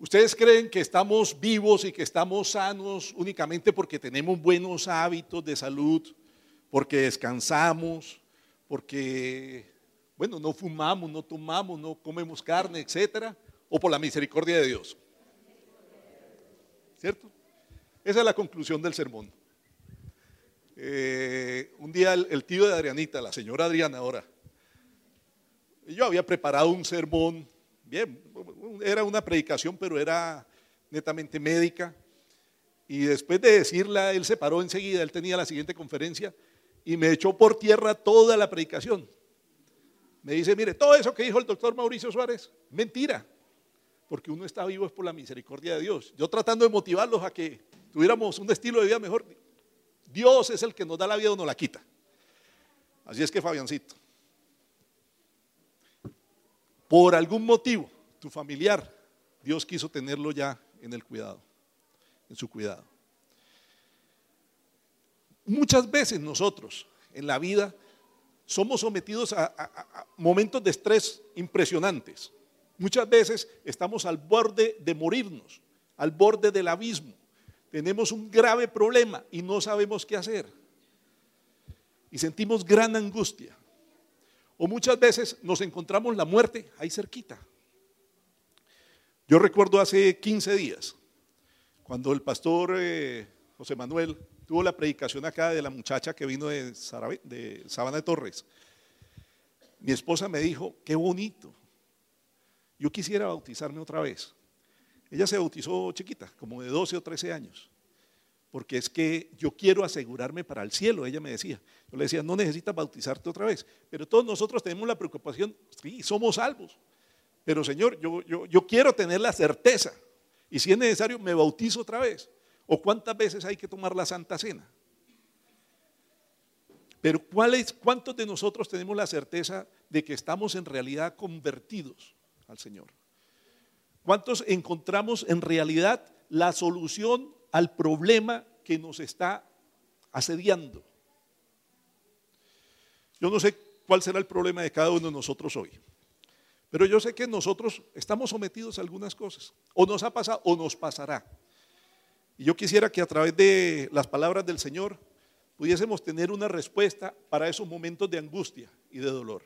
¿Ustedes creen que estamos vivos y que estamos sanos únicamente porque tenemos buenos hábitos de salud, porque descansamos, porque, bueno, no fumamos, no tomamos, no comemos carne, etcétera, o por la misericordia de Dios? ¿Cierto? Esa es la conclusión del sermón. Eh, un día el, tío de Adrianita, la señora Adriana ahora, yo había preparado un sermón, bien, era una predicación, pero era netamente médica. Y después de decirla, él se paró enseguida, él tenía la siguiente conferencia y me echó por tierra toda la predicación. Me dice, mire, todo eso que dijo el doctor Mauricio Suárez, mentira, porque uno está vivo es por la misericordia de Dios. Yo tratando de motivarlos a que tuviéramos un estilo de vida mejor, Dios es el que nos da la vida o nos la quita. Así es que Fabiancito, por algún motivo, tu familiar, Dios quiso tenerlo ya en el cuidado, en su cuidado. Muchas veces nosotros en la vida somos sometidos a, a momentos de estrés impresionantes. Muchas veces estamos al borde de morirnos, al borde del abismo tenemos un grave problema y no sabemos qué hacer. Y sentimos gran angustia. O muchas veces nos encontramos la muerte ahí cerquita. Yo recuerdo hace 15 días, cuando el pastor eh, José Manuel tuvo la predicación acá de la muchacha que vino de, de Sabana de Torres. Mi esposa me dijo, qué bonito. Yo quisiera bautizarme otra vez. Ella se bautizó chiquita, como de 12 o 13 años, porque es que yo quiero asegurarme para el cielo, ella me decía. Yo le decía, no necesitas bautizarte otra vez, pero todos nosotros tenemos la preocupación, sí, somos salvos, pero Señor, yo, yo, yo quiero tener la certeza, y si es necesario, me bautizo otra vez. ¿O cuántas veces hay que tomar la Santa Cena? Pero ¿cuántos de nosotros tenemos la certeza de que estamos en realidad convertidos al Señor? ¿Cuántos encontramos en realidad la solución al problema que nos está asediando? Yo no sé cuál será el problema de cada uno de nosotros hoy, pero yo sé que nosotros estamos sometidos a algunas cosas, o nos ha pasado o nos pasará. Y yo quisiera que a través de las palabras del Señor pudiésemos tener una respuesta para esos momentos de angustia y de dolor.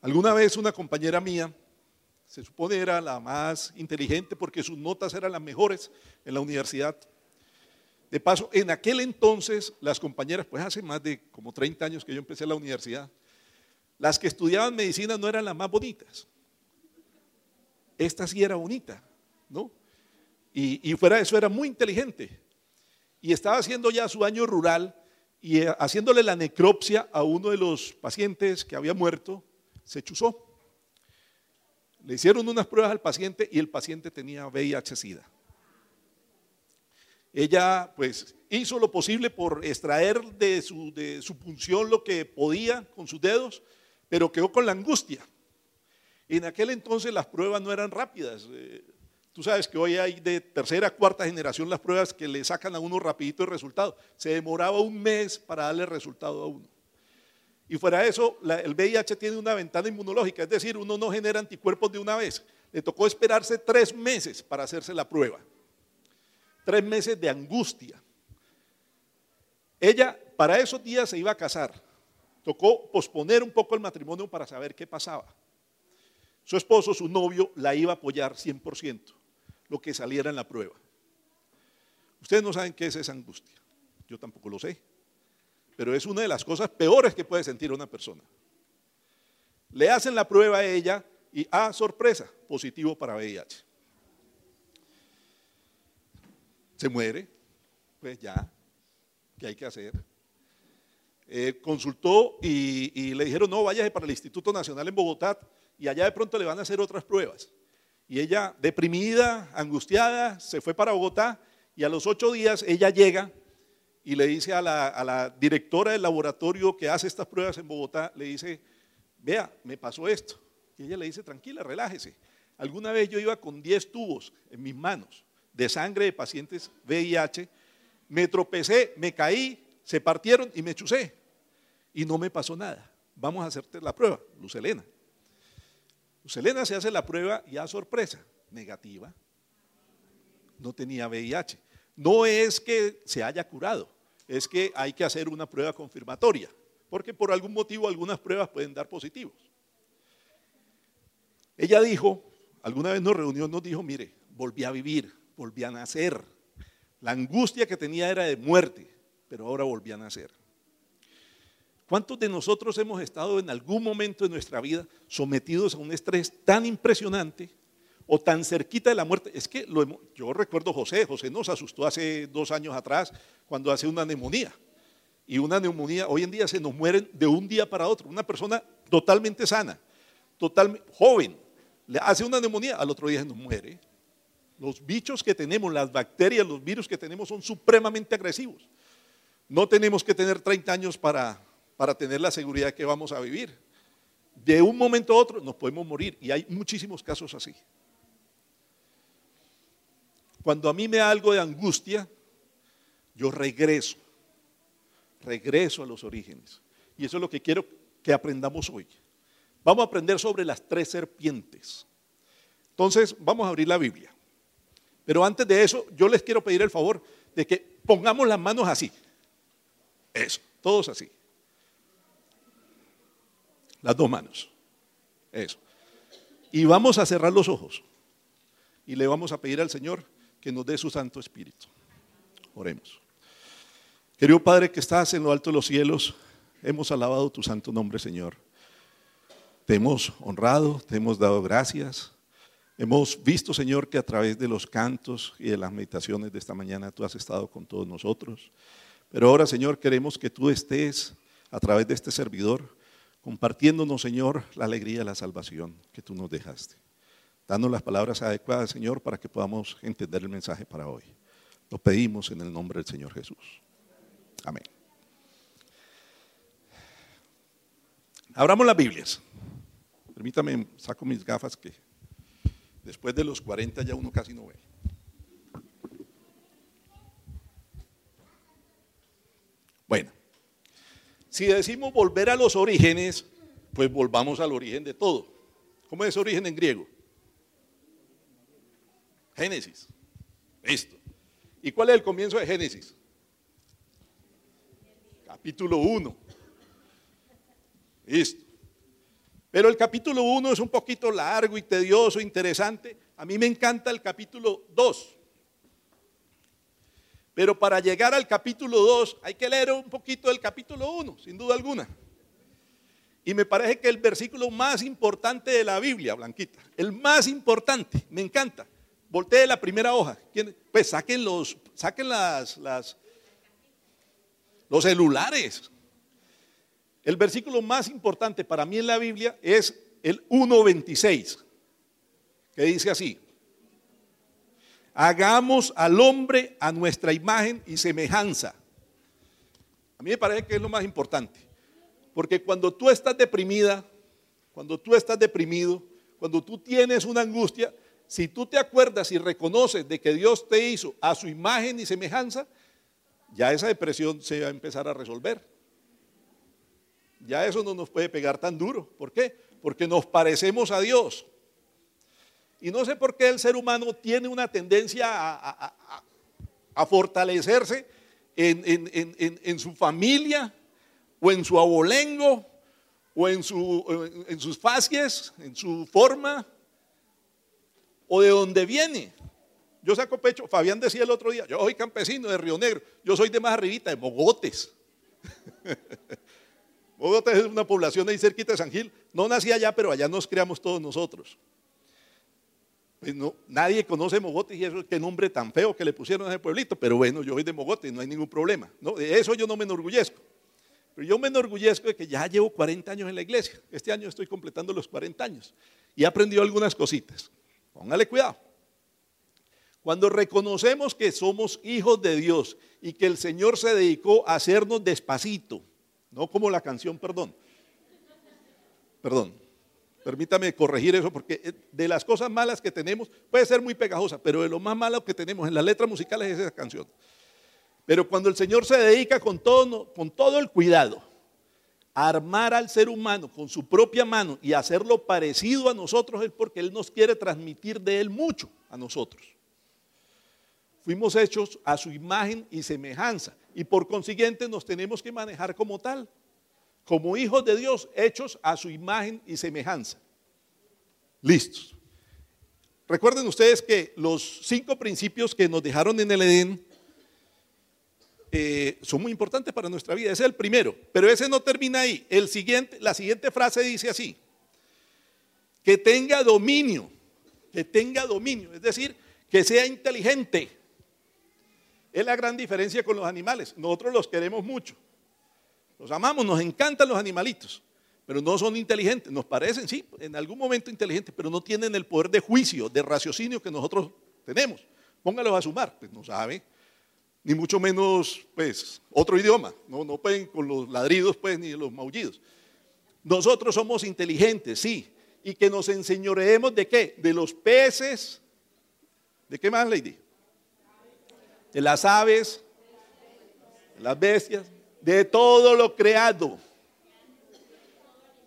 Alguna vez una compañera mía se supone era la más inteligente porque sus notas eran las mejores en la universidad. De paso, en aquel entonces las compañeras, pues hace más de como 30 años que yo empecé la universidad, las que estudiaban medicina no eran las más bonitas. Esta sí era bonita, ¿no? Y, y fuera de eso era muy inteligente. Y estaba haciendo ya su año rural y eh, haciéndole la necropsia a uno de los pacientes que había muerto, se chuzó. Le hicieron unas pruebas al paciente y el paciente tenía VIH-Sida. Ella pues hizo lo posible por extraer de su, de su punción lo que podía con sus dedos, pero quedó con la angustia. En aquel entonces las pruebas no eran rápidas. Eh, tú sabes que hoy hay de tercera, cuarta generación las pruebas que le sacan a uno rapidito el resultado. Se demoraba un mes para darle resultado a uno. Y fuera de eso, el VIH tiene una ventana inmunológica, es decir, uno no genera anticuerpos de una vez. Le tocó esperarse tres meses para hacerse la prueba. Tres meses de angustia. Ella para esos días se iba a casar. Tocó posponer un poco el matrimonio para saber qué pasaba. Su esposo, su novio, la iba a apoyar 100%, lo que saliera en la prueba. Ustedes no saben qué es esa angustia. Yo tampoco lo sé pero es una de las cosas peores que puede sentir una persona. Le hacen la prueba a ella y, ah, sorpresa, positivo para VIH. Se muere, pues ya, ¿qué hay que hacer? Eh, consultó y, y, le dijeron, no, váyase para el Instituto Nacional en Bogotá y allá de pronto le van a hacer otras pruebas. Y ella, deprimida, angustiada, se fue para Bogotá y a los ocho días ella llega y le dice a la, directora del laboratorio que hace estas pruebas en Bogotá, le dice, vea, me pasó esto. Y ella le dice, tranquila, relájese. Alguna vez yo iba con 10 tubos en mis manos de sangre de pacientes VIH, me tropecé, me caí, se partieron y me chusé. Y no me pasó nada. Vamos a hacerte la prueba, Luz Elena. Selena se hace la prueba y a sorpresa, negativa. No tenía VIH. No es que se haya curado, es que hay que hacer una prueba confirmatoria, porque por algún motivo algunas pruebas pueden dar positivos. Ella dijo, alguna vez nos reunió, nos dijo, mire, volví a vivir, volví a nacer. La angustia que tenía era de muerte, pero ahora volví a nacer. ¿Cuántos de nosotros hemos estado en algún momento de nuestra vida sometidos a un estrés tan impresionante o tan cerquita de la muerte? Es que yo recuerdo José, José nos asustó hace dos años atrás cuando hace una neumonía. Y una neumonía, hoy en día se nos mueren de un día para otro. Una persona totalmente sana, totalmente joven, le hace una neumonía, al otro día se nos muere. Los bichos que tenemos, las bacterias, los virus que tenemos son supremamente agresivos. No tenemos que tener 30 años para para tener la seguridad que vamos a vivir. De un momento a otro nos podemos morir y hay muchísimos casos así. Cuando a mí me da algo de angustia, yo regreso, regreso a los orígenes. Y eso es lo que quiero que aprendamos hoy. Vamos a aprender sobre las tres serpientes. Entonces, vamos a abrir la Biblia. Pero antes de eso, yo les quiero pedir el favor de que pongamos las manos así. Eso, todos así. Las dos manos. Eso. Y vamos a cerrar los ojos. Y le vamos a pedir al Señor que nos dé su Santo Espíritu. Oremos. Querido Padre que estás en lo alto de los cielos, hemos alabado tu santo nombre, Señor. Te hemos honrado, te hemos dado gracias. Hemos visto, Señor, que a través de los cantos y de las meditaciones de esta mañana tú has estado con todos nosotros. Pero ahora, Señor, queremos que tú estés a través de este servidor compartiéndonos, Señor, la alegría de la salvación que tú nos dejaste. Danos las palabras adecuadas, Señor, para que podamos entender el mensaje para hoy. Lo pedimos en el nombre del Señor Jesús. Amén. Abramos las Biblias. Permítame, saco mis gafas que después de los 40 ya uno casi no ve. Bueno. Si decimos volver a los orígenes, pues volvamos al origen de todo. ¿Cómo es origen en griego? Génesis. Listo. ¿Y cuál es el comienzo de Génesis? Capítulo 1. Listo. Pero el capítulo 1 es un poquito largo y tedioso, interesante. A mí me encanta el capítulo 2. Pero para llegar al capítulo 2 hay que leer un poquito del capítulo 1, sin duda alguna. Y me parece que el versículo más importante de la Biblia, Blanquita, el más importante, me encanta. Voltee la primera hoja. Pues saquen los, saquen las, los celulares. El versículo más importante para mí en la Biblia es el 1.26, que dice así, hagamos al hombre a nuestra imagen y semejanza. A mí me parece que es lo más importante. Porque cuando tú estás deprimida, cuando tú estás deprimido, cuando tú tienes una angustia, si tú te acuerdas y reconoces de que Dios te hizo a su imagen y semejanza, ya esa depresión se va a empezar a resolver. Ya eso no nos puede pegar tan duro. ¿Por qué? Porque nos parecemos a Dios. Y no sé por qué el ser humano tiene una tendencia a, fortalecerse en, su familia o en su abolengo o en, sus facies, en su forma o de donde viene. Yo saco pecho, Fabián decía el otro día, yo soy campesino de Río Negro, yo soy de más arribita, de Mogotes. Mogotes es una población ahí cerquita de San Gil. No nací allá, pero allá nos creamos todos nosotros. Pues no, nadie conoce Mogotes y eso, qué nombre tan feo que le pusieron a ese pueblito, pero bueno, yo soy de Mogotes, no hay ningún problema. De eso yo no me enorgullezco. Pero yo me enorgullezco de que ya llevo 40 años en la iglesia. Este año estoy completando los 40 años y he aprendido algunas cositas. Póngale cuidado. Cuando reconocemos que somos hijos de Dios y que el Señor se dedicó a hacernos despacito, no como la canción, perdón, perdón, Permítame corregir eso porque eh, de las cosas malas que tenemos puede ser muy pegajosa, pero de lo más malo que tenemos en las letras musicales es esa canción. Pero cuando el Señor se dedica con todo, con todo el cuidado armar al ser humano con su propia mano y hacerlo parecido a nosotros es porque Él nos quiere transmitir de Él mucho a nosotros. Fuimos hechos a su imagen y semejanza y por consiguiente nos tenemos que manejar como tal, como hijos de Dios, hechos a su imagen y semejanza. Listos. Recuerden ustedes que los cinco principios que nos dejaron en el Edén eh, son muy importantes para nuestra vida. Ese es el primero, pero ese no termina ahí. El siguiente, la siguiente frase dice así, que tenga dominio, que tenga dominio, es decir, que sea inteligente. Es la gran diferencia con los animales. Nosotros los queremos mucho. Los amamos, nos encantan los animalitos, pero no son inteligentes. Nos parecen, sí, en algún momento inteligentes, pero no tienen el poder de juicio, de raciocinio que nosotros tenemos. Póngalos a sumar, pues no sabe ni mucho menos, pues, otro idioma. No, no pueden con los ladridos, pues, ni los maullidos. Nosotros somos inteligentes, sí. Y que nos enseñoreemos de qué? De los peces. ¿De qué más, Lady? De las aves, de las bestias, de todo lo creado.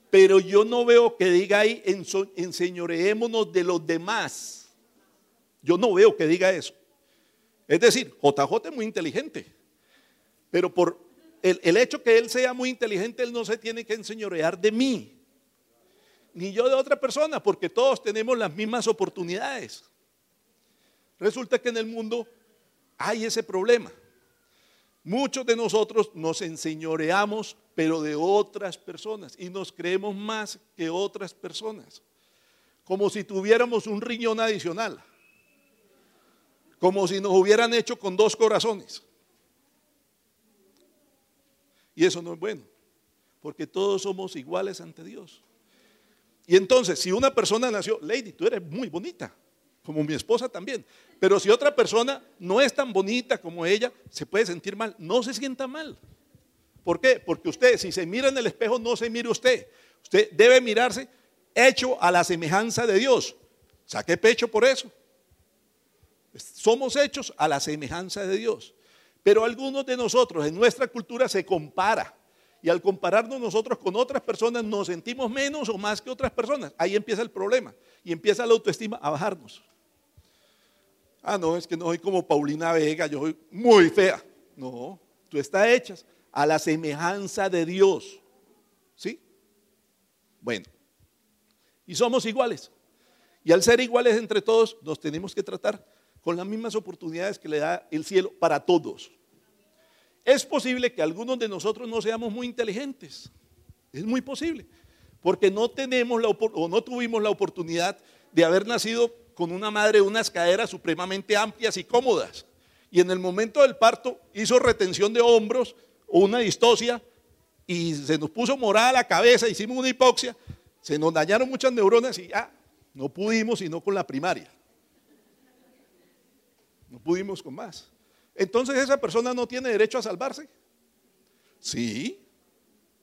Pero yo no veo que diga ahí, enseñoreémonos de los demás. Yo no veo que diga eso. Es decir, JJ es muy inteligente, pero por el, hecho que él sea muy inteligente, él no se tiene que enseñorear de mí, ni yo de otra persona, porque todos tenemos las mismas oportunidades. Resulta que en el mundo hay ese problema. Muchos de nosotros nos enseñoreamos, pero de otras personas, y nos creemos más que otras personas, como si tuviéramos un riñón adicional como si nos hubieran hecho con dos corazones. Y eso no es bueno, porque todos somos iguales ante Dios. Y entonces, si una persona nació, Lady, tú eres muy bonita, como mi esposa también, pero si otra persona no es tan bonita como ella, se puede sentir mal, no se sienta mal. ¿Por qué? Porque usted, si se mira en el espejo, no se mire usted. Usted debe mirarse hecho a la semejanza de Dios. Saque pecho por eso. Somos hechos a la semejanza de Dios. Pero algunos de nosotros en nuestra cultura se compara. Y al compararnos nosotros con otras personas nos sentimos menos o más que otras personas. Ahí empieza el problema. Y empieza la autoestima a bajarnos. Ah, no, es que no soy como Paulina Vega, yo soy muy fea. No, tú estás hecha a la semejanza de Dios. ¿Sí? Bueno, y somos iguales. Y al ser iguales entre todos, nos tenemos que tratar con las mismas oportunidades que le da el cielo para todos. Es posible que algunos de nosotros no seamos muy inteligentes. Es muy posible. Porque no tenemos la, o no tuvimos la oportunidad de haber nacido con una madre de unas caderas supremamente amplias y cómodas. Y en el momento del parto hizo retención de hombros o una distosia y se nos puso morada la cabeza, hicimos una hipoxia, se nos dañaron muchas neuronas y ya no pudimos sino con la primaria. No pudimos con más. Entonces esa persona no tiene derecho a salvarse. Sí,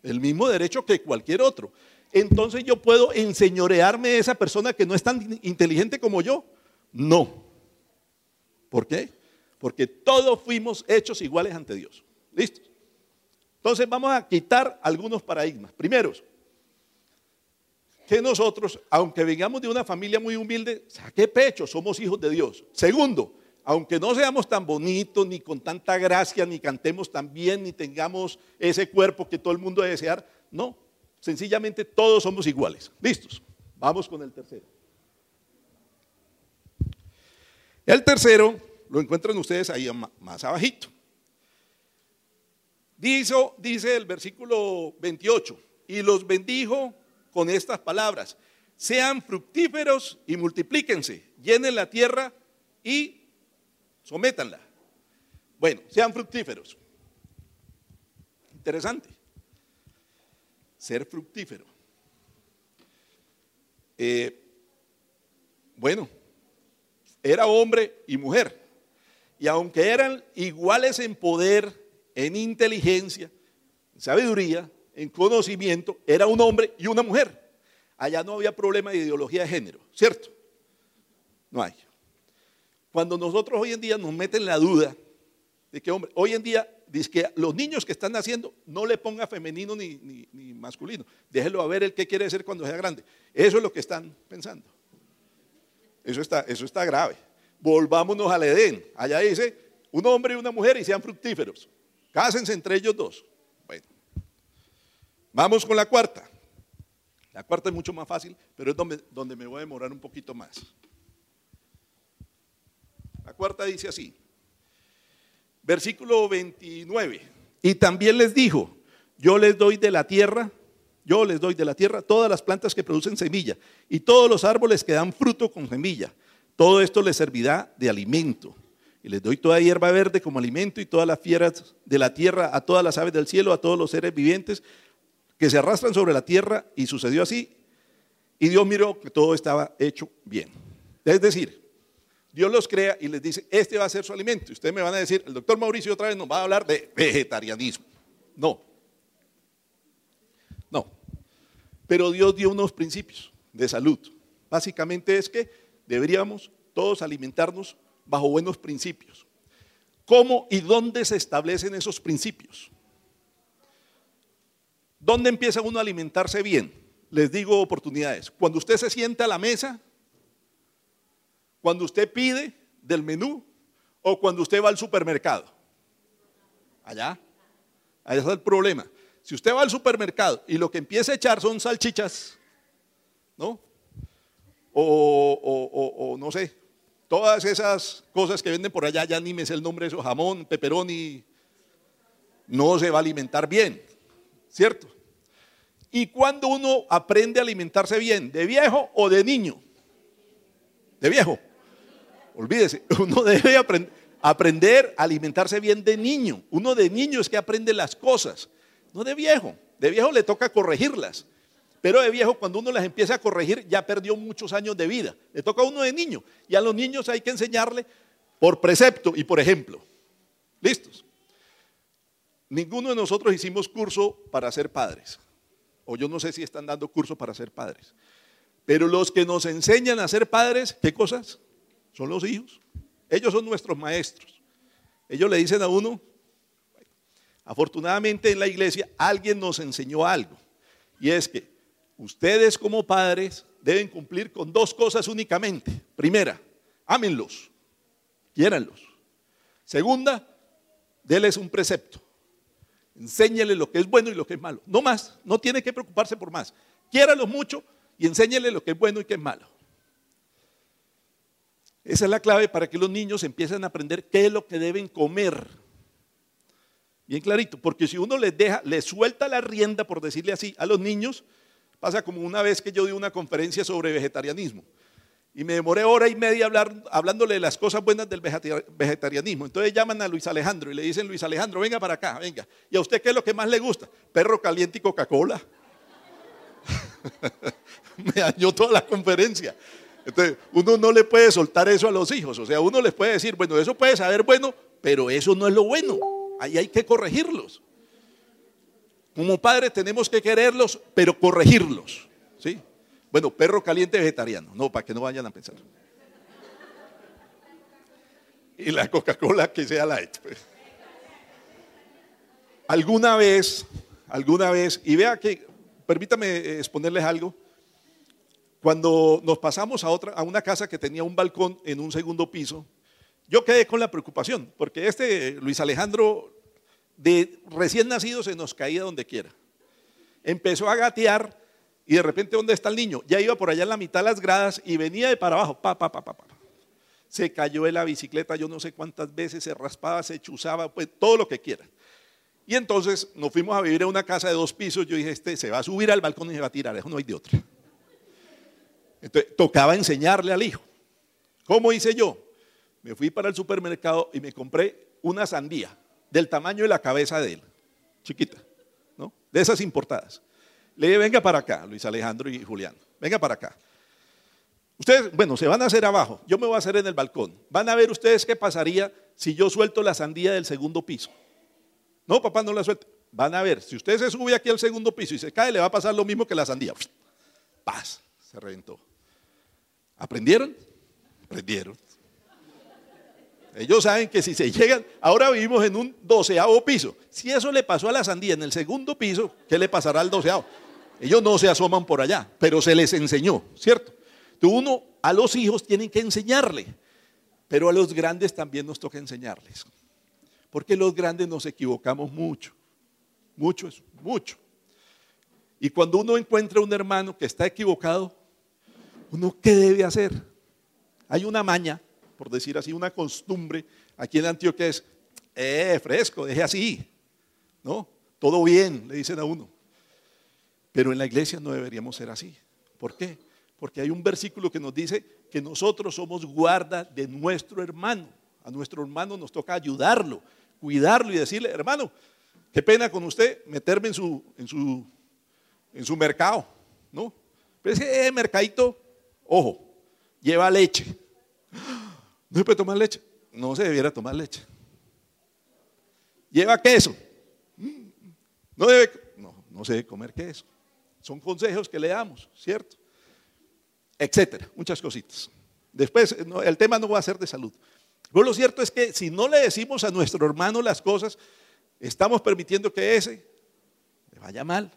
el mismo derecho que cualquier otro. Entonces yo puedo enseñorearme de esa persona que no es tan inteligente como yo. No. ¿Por qué? Porque todos fuimos hechos iguales ante Dios. ¿Listo? Entonces vamos a quitar algunos paradigmas. Primero, que nosotros, aunque vengamos de una familia muy humilde, saque pecho, somos hijos de Dios. Segundo, aunque no seamos tan bonitos, ni con tanta gracia, ni cantemos tan bien, ni tengamos ese cuerpo que todo el mundo debe desear, no, sencillamente todos somos iguales. ¿Listos? Vamos con el tercero. El tercero lo encuentran ustedes ahí más abajito. Dice, dice el versículo 28, y los bendijo con estas palabras, sean fructíferos y multiplíquense, llenen la tierra y sométanla. Bueno, sean fructíferos. Interesante. Ser fructífero. Eh, bueno, era hombre y mujer. Y aunque eran iguales en poder, en inteligencia, en sabiduría, en conocimiento, era un hombre y una mujer. Allá no había problema de ideología de género, ¿cierto? No hay. Cuando nosotros hoy en día nos meten la duda de que, hombre, hoy en día dice que los niños que están naciendo no le ponga femenino ni, ni, masculino. Déjelo a ver el qué quiere ser cuando sea grande. Eso es lo que están pensando. Eso está, eso está grave. Volvámonos al Edén. Allá dice, un hombre y una mujer y sean fructíferos. Cásense entre ellos dos. Bueno, vamos con la cuarta. La cuarta es mucho más fácil, pero es donde, donde me voy a demorar un poquito más. La cuarta dice así, versículo 29, y también les dijo, yo les doy de la tierra, yo les doy de la tierra todas las plantas que producen semilla y todos los árboles que dan fruto con semilla. Todo esto les servirá de alimento. Y les doy toda hierba verde como alimento y todas las fieras de la tierra, a todas las aves del cielo, a todos los seres vivientes que se arrastran sobre la tierra. Y sucedió así. Y Dios miró que todo estaba hecho bien. Es decir, Dios los crea y les dice, este va a ser su alimento. Y ustedes me van a decir, el doctor Mauricio otra vez nos va a hablar de vegetarianismo. No. No. Pero Dios dio unos principios de salud. Básicamente es que deberíamos todos alimentarnos bajo buenos principios. ¿Cómo y dónde se establecen esos principios? ¿Dónde empieza uno a alimentarse bien? Les digo oportunidades. Cuando usted se sienta a la mesa, cuando usted pide del menú o cuando usted va al supermercado. Allá. Ahí está el problema. Si usted va al supermercado y lo que empieza a echar son salchichas, ¿no? O, no sé, todas esas cosas que venden por allá, ya ni me sé el nombre de eso, jamón, peperoni, no se va a alimentar bien, ¿cierto? Y cuando uno aprende a alimentarse bien, de viejo o de niño, de viejo, olvídese, uno debe aprender a alimentarse bien de niño. Uno de niño es que aprende las cosas, no de viejo. De viejo le toca corregirlas. Pero de viejo, cuando uno las empieza a corregir, ya perdió muchos años de vida. Le toca a uno de niño. Y a los niños hay que enseñarle por precepto y por ejemplo. ¿Listos? Ninguno de nosotros hicimos curso para ser padres. O yo no sé si están dando curso para ser padres. Pero los que nos enseñan a ser padres, ¿qué cosas? Son los hijos. Ellos son nuestros maestros. Ellos le dicen a uno, afortunadamente en la iglesia alguien nos enseñó algo. Y es que ustedes como padres deben cumplir con dos cosas únicamente. Primera, ámenlos, quiéranlos. Segunda, déles un precepto. Enséñele lo que es bueno y lo que es malo. No más, no tiene que preocuparse por más. Quiéralos mucho y enséñele lo que es bueno y que es malo. Esa es la clave para que los niños empiecen a aprender qué es lo que deben comer. Bien clarito, porque si uno les deja, les suelta la rienda, por decirle así, a los niños, pasa como una vez que yo di una conferencia sobre vegetarianismo. Y me demoré hora y media hablar, hablándole de las cosas buenas del vegetarianismo. Entonces llaman a Luis Alejandro y le dicen, Luis Alejandro, venga para acá, venga. ¿Y a usted qué es lo que más le gusta? Perro caliente y Coca-Cola. me dañó toda la conferencia. Entonces, uno no le puede soltar eso a los hijos. O sea, uno les puede decir, bueno, eso puede saber bueno, pero eso no es lo bueno. Ahí hay que corregirlos. Como padres tenemos que quererlos, pero corregirlos. ¿sí? Bueno, perro caliente vegetariano. No, para que no vayan a pensar. Y la Coca-Cola que sea light. Pues. Alguna vez, alguna vez, y vea que, permítame exponerles algo. Cuando nos pasamos a, otra, a una casa que tenía un balcón en un segundo piso, yo quedé con la preocupación, porque este Luis Alejandro, de recién nacido, se nos caía donde quiera. Empezó a gatear y de repente, ¿dónde está el niño? Ya iba por allá en la mitad de las gradas y venía de para abajo, pa, pa, pa, pa, pa. Se cayó de la bicicleta, yo no sé cuántas veces, se raspaba, se chuzaba, pues todo lo que quiera. Y entonces nos fuimos a vivir en una casa de dos pisos. Yo dije, este se va a subir al balcón y se va a tirar, eso no hay de otra. Entonces, tocaba enseñarle al hijo. ¿Cómo hice yo? Me fui para el supermercado y me compré una sandía del tamaño de la cabeza de él, chiquita, ¿no? De esas importadas. Le dije, venga para acá, Luis Alejandro y Julián, venga para acá. Ustedes, bueno, se van a hacer abajo, yo me voy a hacer en el balcón. Van a ver ustedes qué pasaría si yo suelto la sandía del segundo piso. No, papá, no la suelta. Van a ver, si usted se sube aquí al segundo piso y se cae, le va a pasar lo mismo que la sandía. Paz, se reventó. ¿Aprendieron? Aprendieron. Ellos saben que si se llegan, ahora vivimos en un doceavo piso. Si eso le pasó a la sandía en el segundo piso, ¿qué le pasará al doceavo? Ellos no se asoman por allá, pero se les enseñó, ¿cierto? Entonces uno a los hijos tiene que enseñarle, pero a los grandes también nos toca enseñarles. Porque los grandes nos equivocamos mucho, mucho es mucho. Y cuando uno encuentra un hermano que está equivocado, uno qué debe hacer? Hay una maña, por decir así, una costumbre aquí en Antioquia es, eh, fresco, deje así, ¿no? Todo bien, le dicen a uno. Pero en la iglesia no deberíamos ser así. ¿Por qué? Porque hay un versículo que nos dice que nosotros somos guarda de nuestro hermano. A nuestro hermano nos toca ayudarlo, cuidarlo y decirle, hermano, qué pena con usted meterme en su, en su, en su mercado, ¿no? Pero ese eh, mercadito, ojo, lleva leche. ¿No se puede tomar leche? No se debiera tomar leche. Lleva queso. No debe, no, no se debe comer queso. Son consejos que le damos, ¿cierto? Etcétera, muchas cositas. Después, el tema no va a ser de salud. Pero lo cierto es que si no le decimos a nuestro hermano las cosas, estamos permitiendo que ese le vaya mal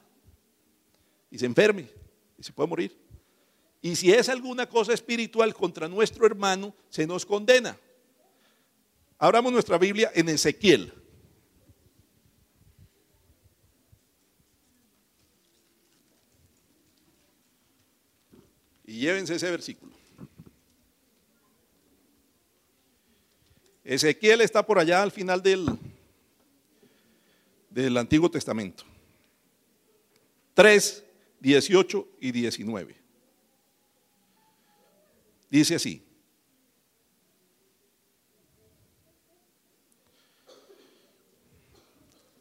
y se enferme y se puede morir. Y si es alguna cosa espiritual contra nuestro hermano, se nos condena. Abramos nuestra Biblia en Ezequiel. Y llévense ese versículo. Ezequiel está por allá al final del, del Antiguo Testamento. 3, 18 y 19. Dice así.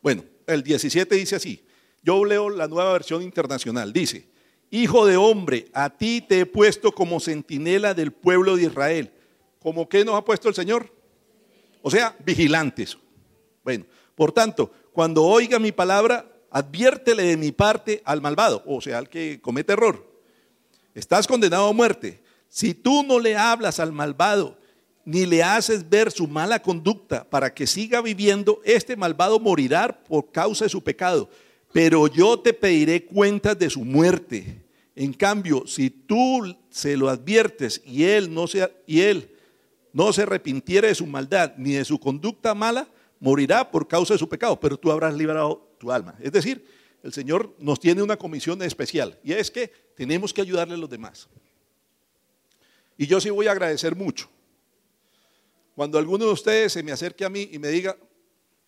Bueno, el 17 dice así. Yo leo la nueva versión internacional. Dice, Hijo de hombre, a ti te he puesto como centinela del pueblo de Israel. ¿Cómo qué nos ha puesto el Señor? O sea, vigilantes. Bueno, por tanto, cuando oiga mi palabra, adviértele de mi parte al malvado, o sea, al que comete error. Estás condenado a muerte. Si tú no le hablas al malvado, ni le haces ver su mala conducta para que siga viviendo, este malvado morirá por causa de su pecado. Pero yo te pediré cuentas de su muerte. En cambio, si tú se lo adviertes y él no se, y él no se arrepintiera de su maldad ni de su conducta mala, morirá por causa de su pecado, pero tú habrás liberado tu alma. Es decir, el Señor nos tiene una comisión especial y es que tenemos que ayudarle a los demás. Y yo sí voy a agradecer mucho. Cuando alguno de ustedes se me acerque a mí y me diga,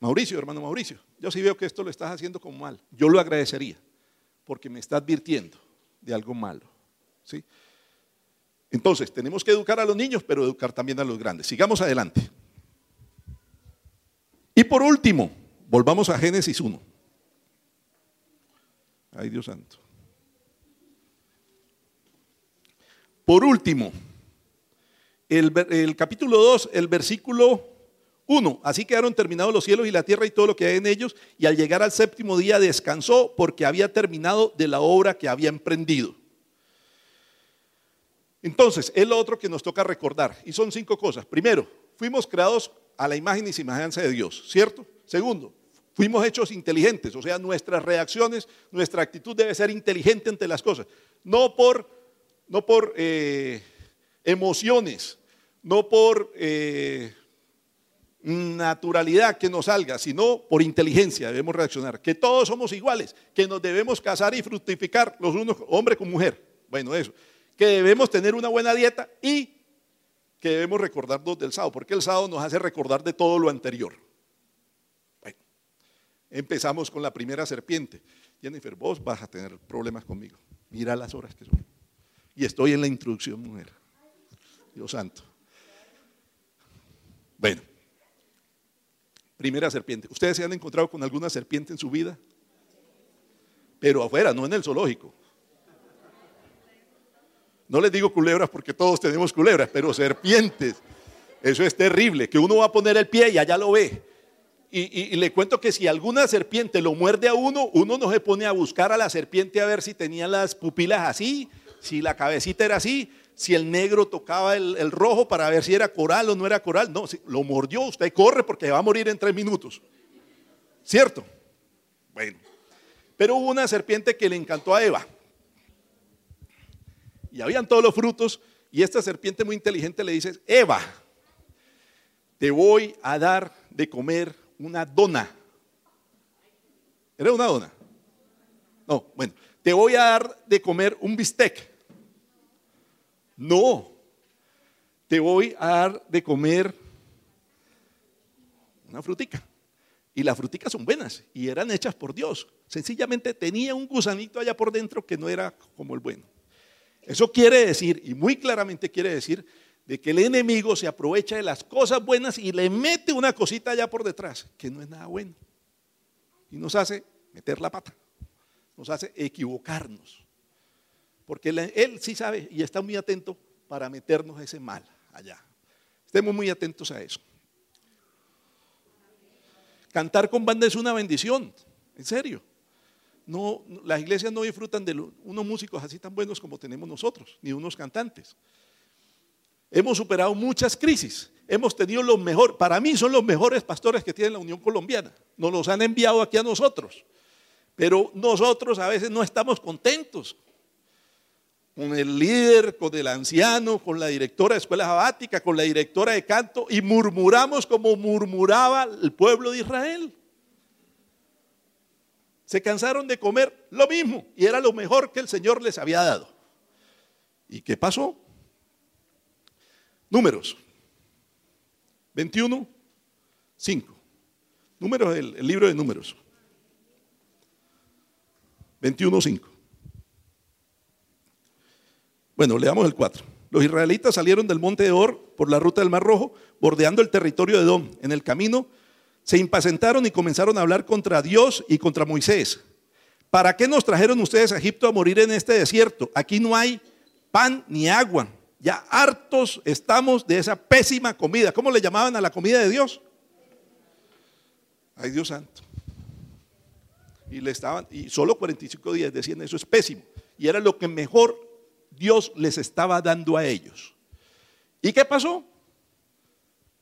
Mauricio, hermano Mauricio, yo sí veo que esto lo estás haciendo como mal, yo lo agradecería, porque me está advirtiendo de algo malo. ¿sí? Entonces, tenemos que educar a los niños, pero educar también a los grandes. Sigamos adelante. Y por último, volvamos a Génesis 1. Ay, Dios santo. Por último, el, capítulo 2, el versículo uno, así quedaron terminados los cielos y la tierra y todo lo que hay en ellos, y al llegar al séptimo día descansó porque había terminado de la obra que había emprendido. Entonces, es lo otro que nos toca recordar, y son cinco cosas. Primero, fuimos creados a la imagen y semejanza de Dios, ¿cierto? Segundo, fuimos hechos inteligentes, o sea, nuestras reacciones, nuestra actitud debe ser inteligente ante las cosas, no por, no por eh, emociones, no por... Eh, naturalidad que nos salga, sino por inteligencia debemos reaccionar. Que todos somos iguales, que nos debemos casar y fructificar los unos, hombre con mujer. Bueno, eso. Que debemos tener una buena dieta y que debemos recordarnos del sábado, porque el sábado nos hace recordar de todo lo anterior. Bueno, empezamos con la primera serpiente. Jennifer, vos vas a tener problemas conmigo. Mira las horas que son. Y estoy en la introducción, mujer. Dios santo. Bueno. Primera serpiente. ¿Ustedes se han encontrado con alguna serpiente en su vida? Pero afuera, no en el zoológico. No les digo culebras porque todos tenemos culebras, pero serpientes. Eso es terrible, que uno va a poner el pie y allá lo ve. Y, le cuento que si alguna serpiente lo muerde a uno, uno no se pone a buscar a la serpiente a ver si tenía las pupilas así, si la cabecita era así, si el negro tocaba el, rojo para ver si era coral o no era coral. No, si lo mordió, usted corre porque va a morir en tres minutos. ¿Cierto? Bueno, pero hubo una serpiente que le encantó a Eva. Y habían todos los frutos y esta serpiente muy inteligente le dice, Eva, te voy a dar de comer una dona. ¿Era una dona? No, bueno, te voy a dar de comer un bistec. No, te voy a dar de comer una frutica. Y las fruticas son buenas y eran hechas por Dios. Sencillamente tenía un gusanito allá por dentro que no era como el bueno. Eso quiere decir, y muy claramente quiere decir, de que el enemigo se aprovecha de las cosas buenas y le mete una cosita allá por detrás, que no es nada bueno. Y nos hace meter la pata, nos hace equivocarnos. Porque él, sí sabe y está muy atento para meternos ese mal allá. Estemos muy atentos a eso. Cantar con banda es una bendición, en serio. No, las iglesias no disfrutan de unos músicos así tan buenos como tenemos nosotros, ni unos cantantes. Hemos superado muchas crisis. Hemos tenido los mejores, para mí son los mejores pastores que tiene la Unión Colombiana. Nos los han enviado aquí a nosotros. Pero nosotros a veces no estamos contentos con el líder, con el anciano, con la directora de escuela sabática, con la directora de canto, y murmuramos como murmuraba el pueblo de Israel. Se cansaron de comer lo mismo y era lo mejor que el Señor les había dado. ¿Y qué pasó? Números 21, 5. Números, el, el libro de números. 21, 5. Bueno, leamos el 4. Los israelitas salieron del monte de Or por la ruta del Mar Rojo, bordeando el territorio de Edom. En el camino se impacientaron y comenzaron a hablar contra Dios y contra Moisés. ¿Para qué nos trajeron ustedes a Egipto a morir en este desierto? Aquí no hay pan ni agua. Ya hartos estamos de esa pésima comida. ¿Cómo le llamaban a la comida de Dios? Ay, Dios santo. Y le estaban, y solo 45 días decían eso es pésimo. Y era lo que mejor Dios les estaba dando a ellos. ¿Y qué pasó?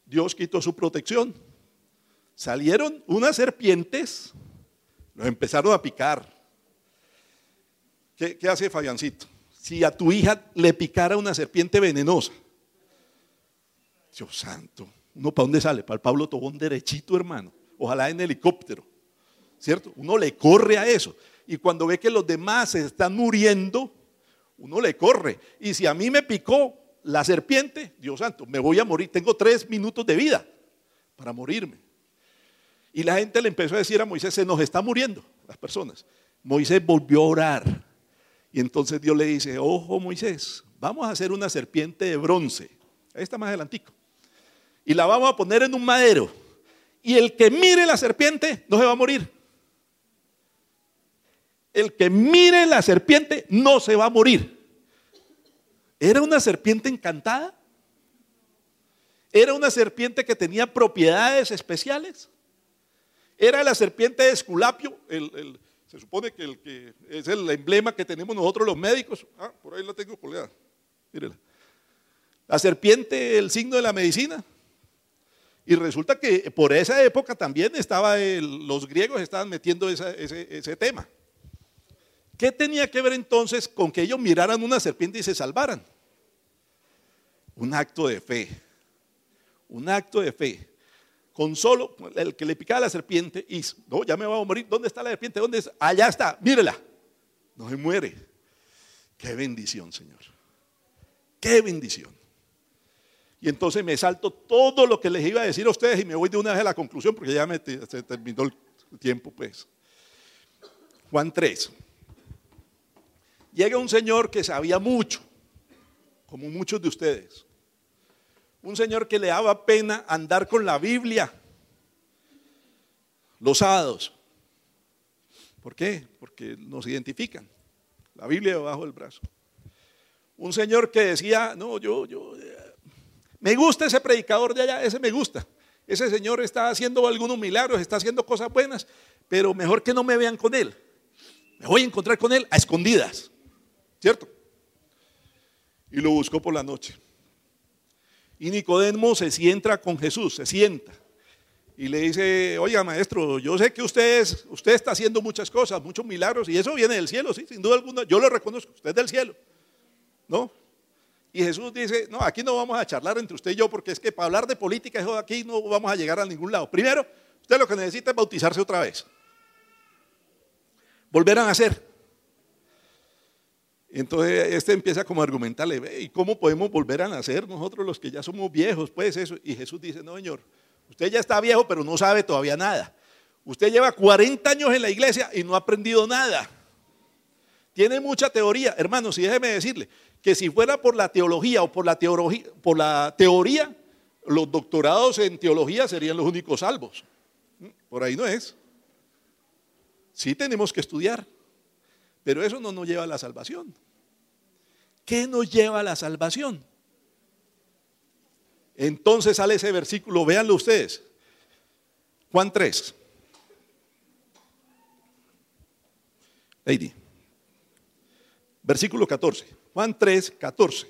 Dios quitó su protección. Salieron unas serpientes, los empezaron a picar. ¿Qué, hace Fabiancito? Si a tu hija le picara una serpiente venenosa, Dios santo, ¿uno para dónde sale? Para el Pablo Tobón derechito, hermano. Ojalá en helicóptero, ¿cierto? Uno le corre a eso. Y cuando ve que los demás se están muriendo, uno le corre. Y si a mí me picó la serpiente, Dios santo, me voy a morir. Tengo tres minutos de vida para morirme. Y la gente le empezó a decir a Moisés, se nos está muriendo las personas. Moisés volvió a orar. Y entonces Dios le dice, ojo Moisés, vamos a hacer una serpiente de bronce. Ahí está más adelantico. Y la vamos a poner en un madero. Y el que mire la serpiente no se va a morir. El que mire la serpiente no se va a morir. ¿Era una serpiente encantada? ¿Era una serpiente que tenía propiedades especiales? ¿Era la serpiente de Esculapio? se supone que, el que es el emblema que tenemos nosotros los médicos. Ah, por ahí la tengo colgada. Mírela. La serpiente, el signo de la medicina. Y resulta que por esa época también estaba los griegos estaban metiendo ese tema. ¿Qué tenía que ver entonces con que ellos miraran una serpiente y se salvaran? Un acto de fe. Un acto de fe. Con solo el que le picaba la serpiente y no, ya me voy a morir. ¿Dónde está la serpiente? ¿Dónde está? Allá está, mírela. No se muere. Qué bendición, Señor. Qué bendición. Y entonces me salto todo lo que les iba a decir a ustedes y me voy de una vez a la conclusión porque ya se terminó el tiempo, pues. Juan 3 llega un señor que sabía mucho, como muchos de ustedes. Un señor que le daba pena andar con la Biblia los sábados. ¿Por qué? Porque nos identifican. La Biblia debajo del brazo. Un señor que decía, no, yo, yo, eh, me gusta ese predicador de allá, ese me gusta. Ese señor está haciendo algunos milagros, está haciendo cosas buenas, pero mejor que no me vean con él. Me voy a encontrar con él a escondidas. ¿Cierto? y lo buscó por la noche. Y Nicodemo se sienta con Jesús, se sienta. Y le dice, oiga maestro, yo sé que usted, usted está haciendo muchas cosas, muchos milagros, y eso viene del cielo, sí, sin duda alguna. Yo lo reconozco, usted es del cielo. ¿No? Y Jesús dice, no, aquí no vamos a charlar entre usted y yo, porque es que para hablar de política, eso aquí no vamos a llegar a ningún lado. Primero, usted lo que necesita es bautizarse otra vez. Volver a nacer. Entonces este empieza como a argumentarle, ¿y cómo podemos volver a nacer nosotros los que ya somos viejos? Pues eso. Y Jesús dice, no, Señor, usted ya está viejo, pero no sabe todavía nada. Usted lleva 40 años en la iglesia y no ha aprendido nada. Tiene mucha teoría. Hermanos, y déjeme decirle que si fuera por la teología o por la, por la teoría, los doctorados en teología serían los únicos salvos. Por ahí no es. Sí tenemos que estudiar. Pero eso no nos lleva a la salvación. ¿Qué nos lleva a la salvación? Entonces sale ese versículo, véanlo ustedes. Juan 3. Lady. Versículo 14. Juan 3, 14.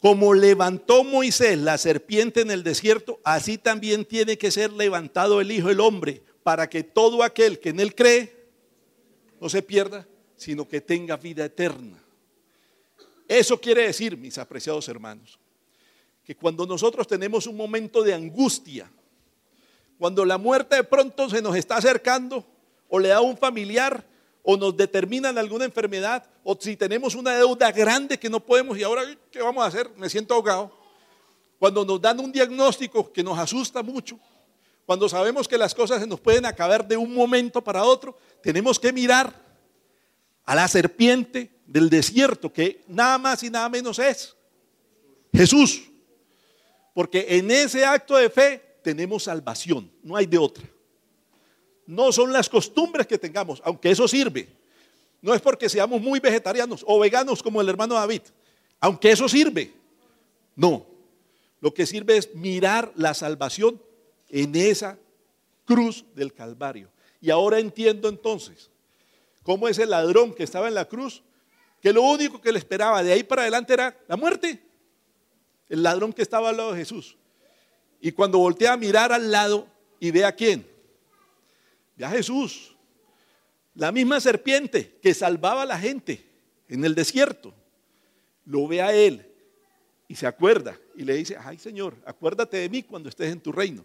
Como levantó Moisés la serpiente en el desierto, así también tiene que ser levantado el Hijo del Hombre, para que todo aquel que en él cree no se pierda, sino que tenga vida eterna. Eso quiere decir, mis apreciados hermanos, que cuando nosotros tenemos un momento de angustia, cuando la muerte de pronto se nos está acercando, o le da un familiar, o nos determinan alguna enfermedad, o si tenemos una deuda grande que no podemos y ahora, ¿qué vamos a hacer? Me siento ahogado. Cuando nos dan un diagnóstico que nos asusta mucho, cuando sabemos que las cosas se nos pueden acabar de un momento para otro, tenemos que mirar a la serpiente del desierto, que nada más y nada menos es Jesús. Porque en ese acto de fe tenemos salvación, no hay de otra. No son las costumbres que tengamos, aunque eso sirve. No es porque seamos muy vegetarianos o veganos como el hermano David, aunque eso sirve. No, lo que sirve es mirar la salvación en esa cruz del Calvario. Y ahora entiendo entonces cómo ese ladrón que estaba en la cruz, que lo único que le esperaba de ahí para adelante era la muerte. El ladrón que estaba al lado de Jesús. Y cuando voltea a mirar al lado y ve a quién, ve a Jesús. La misma serpiente que salvaba a la gente en el desierto, lo ve a él y se acuerda y le dice, ay Señor, acuérdate de mí cuando estés en tu reino.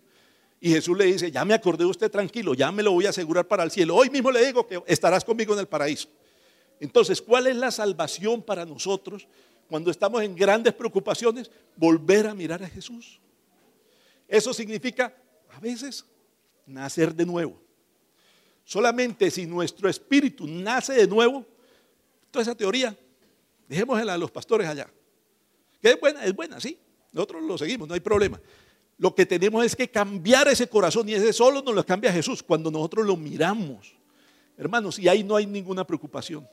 Y Jesús le dice, ya me acordé usted tranquilo, ya me lo voy a asegurar para el cielo. Hoy mismo le digo que estarás conmigo en el paraíso. Entonces, ¿cuál es la salvación para nosotros cuando estamos en grandes preocupaciones? Volver a mirar a Jesús. Eso significa, a veces, nacer de nuevo. Solamente si nuestro espíritu nace de nuevo, toda esa teoría, dejémosla a los pastores allá. Que es buena, es buena, sí. Nosotros lo seguimos, no hay problema. Lo que tenemos es que cambiar ese corazón y ese solo nos lo cambia Jesús cuando nosotros lo miramos. Hermanos, y ahí no hay ninguna preocupación.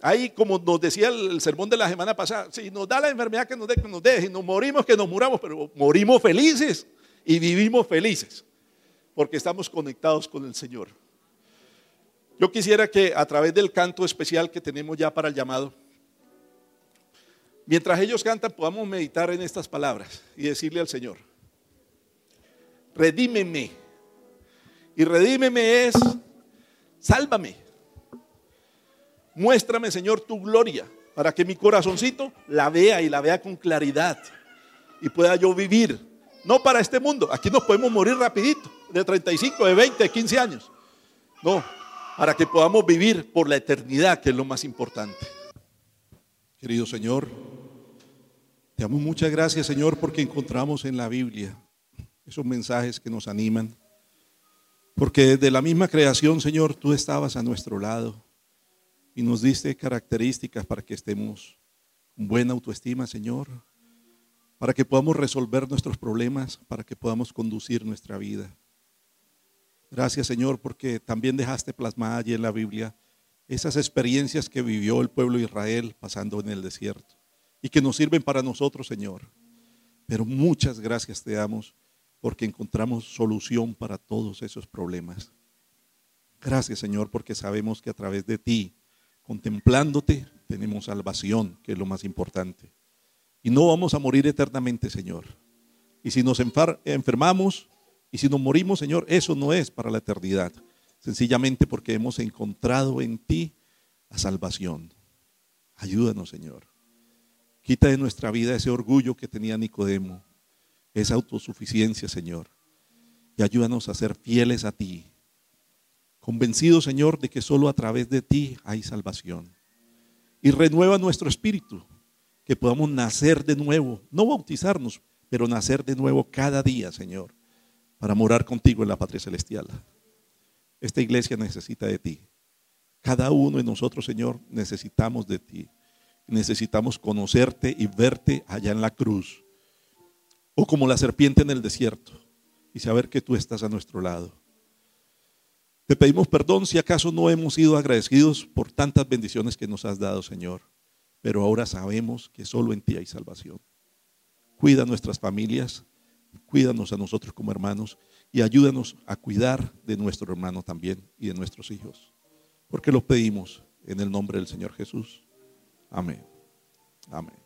Ahí, como nos decía el, sermón de la semana pasada, si nos da la enfermedad que nos dé, que nos dé, si nos morimos, que nos muramos, pero morimos felices y vivimos felices, porque estamos conectados con el Señor. Yo quisiera que a través del canto especial que tenemos ya para el llamado, Mientras ellos cantan, podamos meditar en estas palabras y decirle al Señor, redímeme. Y redímeme es, sálvame. Muéstrame, Señor, tu gloria para que mi corazoncito la vea y la vea con claridad y pueda yo vivir. No para este mundo, aquí nos podemos morir rapidito, de 35, de 20, de 15 años. No, para que podamos vivir por la eternidad, que es lo más importante. Querido Señor, te damos muchas gracias, Señor, porque encontramos en la Biblia esos mensajes que nos animan. Porque desde la misma creación, Señor, tú estabas a nuestro lado y nos diste características para que estemos con buena autoestima, Señor, para que podamos resolver nuestros problemas, para que podamos conducir nuestra vida. Gracias, Señor, porque también dejaste plasmada allí en la Biblia esas experiencias que vivió el pueblo de Israel pasando en el desierto y que nos sirven para nosotros, Señor. Pero muchas gracias te damos porque encontramos solución para todos esos problemas. Gracias, Señor, porque sabemos que a través de ti contemplándote, tenemos salvación, que es lo más importante. Y no vamos a morir eternamente, Señor. Y si nos enfermamos y si nos morimos, Señor, eso no es para la eternidad. Sencillamente porque hemos encontrado en ti la salvación. Ayúdanos, Señor. Quita de nuestra vida ese orgullo que tenía Nicodemo, esa autosuficiencia, Señor. Y ayúdanos a ser fieles a ti. Convencidos, Señor, de que solo a través de ti hay salvación. Y renueva nuestro espíritu, que podamos nacer de nuevo, no bautizarnos, pero nacer de nuevo cada día, Señor, para morar contigo en la patria celestial. Esta iglesia necesita de ti. Cada uno de nosotros, Señor, necesitamos de ti. Necesitamos conocerte y verte allá en la cruz. O como la serpiente en el desierto y saber que tú estás a nuestro lado. Te pedimos perdón si acaso no hemos sido agradecidos por tantas bendiciones que nos has dado, Señor. Pero ahora sabemos que solo en ti hay salvación. Cuida nuestras familias, cuídanos a nosotros como hermanos y ayúdanos a cuidar de nuestro hermano también y de nuestros hijos. Porque lo pedimos en el nombre del Señor Jesús. Amén. Amén.